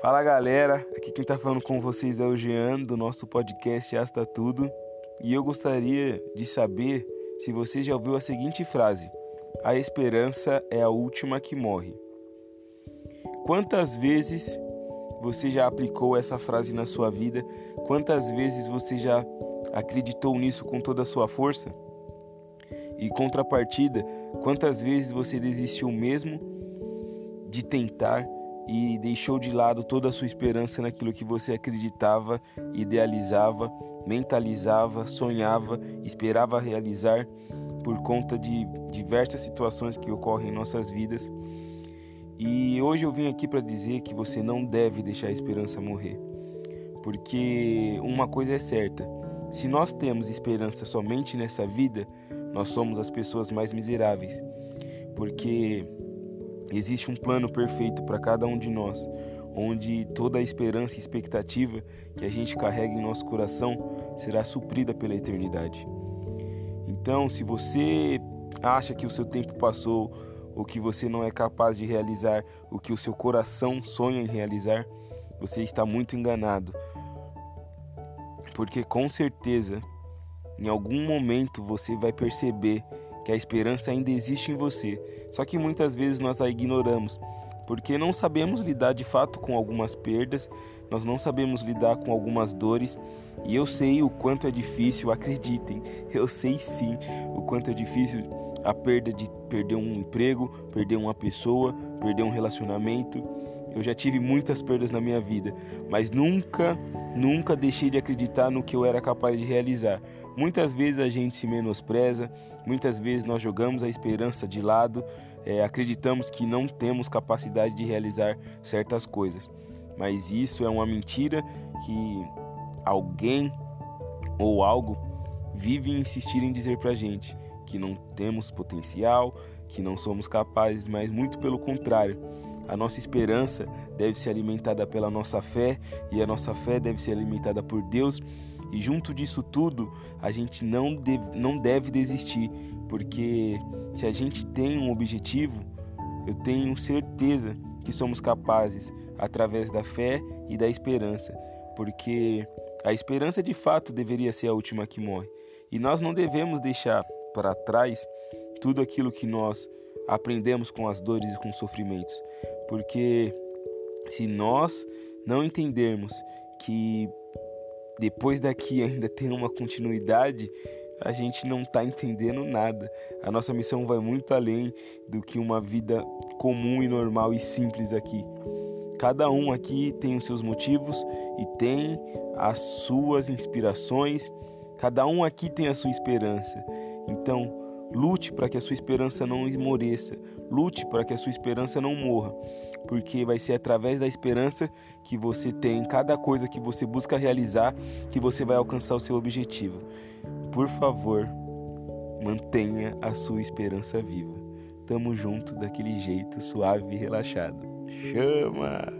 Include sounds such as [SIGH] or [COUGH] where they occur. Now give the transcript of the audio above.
Fala galera, aqui quem tá falando com vocês é o Jean do nosso podcast Asta Tudo e eu gostaria de saber se você já ouviu a seguinte frase: A esperança é a última que morre. Quantas vezes você já aplicou essa frase na sua vida? Quantas vezes você já acreditou nisso com toda a sua força? E contrapartida, quantas vezes você desistiu mesmo de tentar e deixou de lado toda a sua esperança naquilo que você acreditava, idealizava, mentalizava, sonhava, esperava realizar por conta de diversas situações que ocorrem em nossas vidas. E hoje eu vim aqui para dizer que você não deve deixar a esperança morrer. Porque uma coisa é certa: se nós temos esperança somente nessa vida, nós somos as pessoas mais miseráveis. Porque Existe um plano perfeito para cada um de nós, onde toda a esperança e expectativa que a gente carrega em nosso coração será suprida pela eternidade. Então, se você acha que o seu tempo passou ou que você não é capaz de realizar o que o seu coração sonha em realizar, você está muito enganado. Porque com certeza, em algum momento você vai perceber que a esperança ainda existe em você, só que muitas vezes nós a ignoramos, porque não sabemos lidar de fato com algumas perdas, nós não sabemos lidar com algumas dores, e eu sei o quanto é difícil, acreditem, [LAUGHS] eu sei sim o quanto é difícil a perda de perder um emprego, perder uma pessoa, perder um relacionamento. Eu já tive muitas perdas na minha vida, mas nunca, nunca deixei de acreditar no que eu era capaz de realizar. Muitas vezes a gente se menospreza, muitas vezes nós jogamos a esperança de lado, é, acreditamos que não temos capacidade de realizar certas coisas. Mas isso é uma mentira que alguém ou algo vive insistir em dizer pra gente que não temos potencial, que não somos capazes, mas muito pelo contrário. A nossa esperança deve ser alimentada pela nossa fé e a nossa fé deve ser alimentada por Deus e junto disso tudo, a gente não deve, não deve desistir, porque se a gente tem um objetivo, eu tenho certeza que somos capazes, através da fé e da esperança, porque a esperança de fato deveria ser a última que morre. E nós não devemos deixar para trás tudo aquilo que nós aprendemos com as dores e com os sofrimentos, porque se nós não entendermos que depois daqui ainda tem uma continuidade, a gente não está entendendo nada. A nossa missão vai muito além do que uma vida comum e normal e simples aqui. Cada um aqui tem os seus motivos e tem as suas inspirações. Cada um aqui tem a sua esperança. Então, lute para que a sua esperança não esmoreça. Lute para que a sua esperança não morra porque vai ser através da esperança que você tem em cada coisa que você busca realizar que você vai alcançar o seu objetivo. Por favor, mantenha a sua esperança viva. Tamo junto daquele jeito suave e relaxado. Chama!